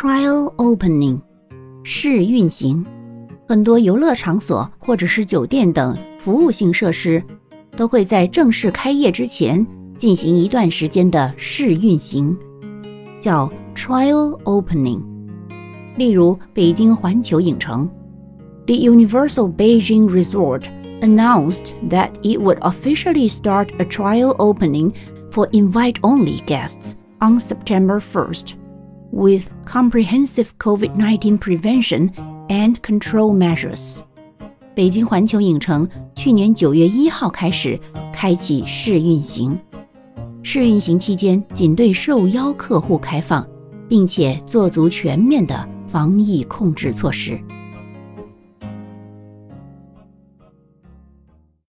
trial opening 试运行。很多游乐场所或者是酒店等服务性设施都会在正式开业之前进行一段时间的试运行，叫 trial opening。例如，北京环球影城，The Universal Beijing Resort announced that it would officially start a trial opening for invite-only guests on September 1st, with comprehensive COVID-19 prevention and control measures。北京环球影城去年九月一号开始开启试运行，试运行期间仅对受邀客户开放，并且做足全面的防疫控制措施。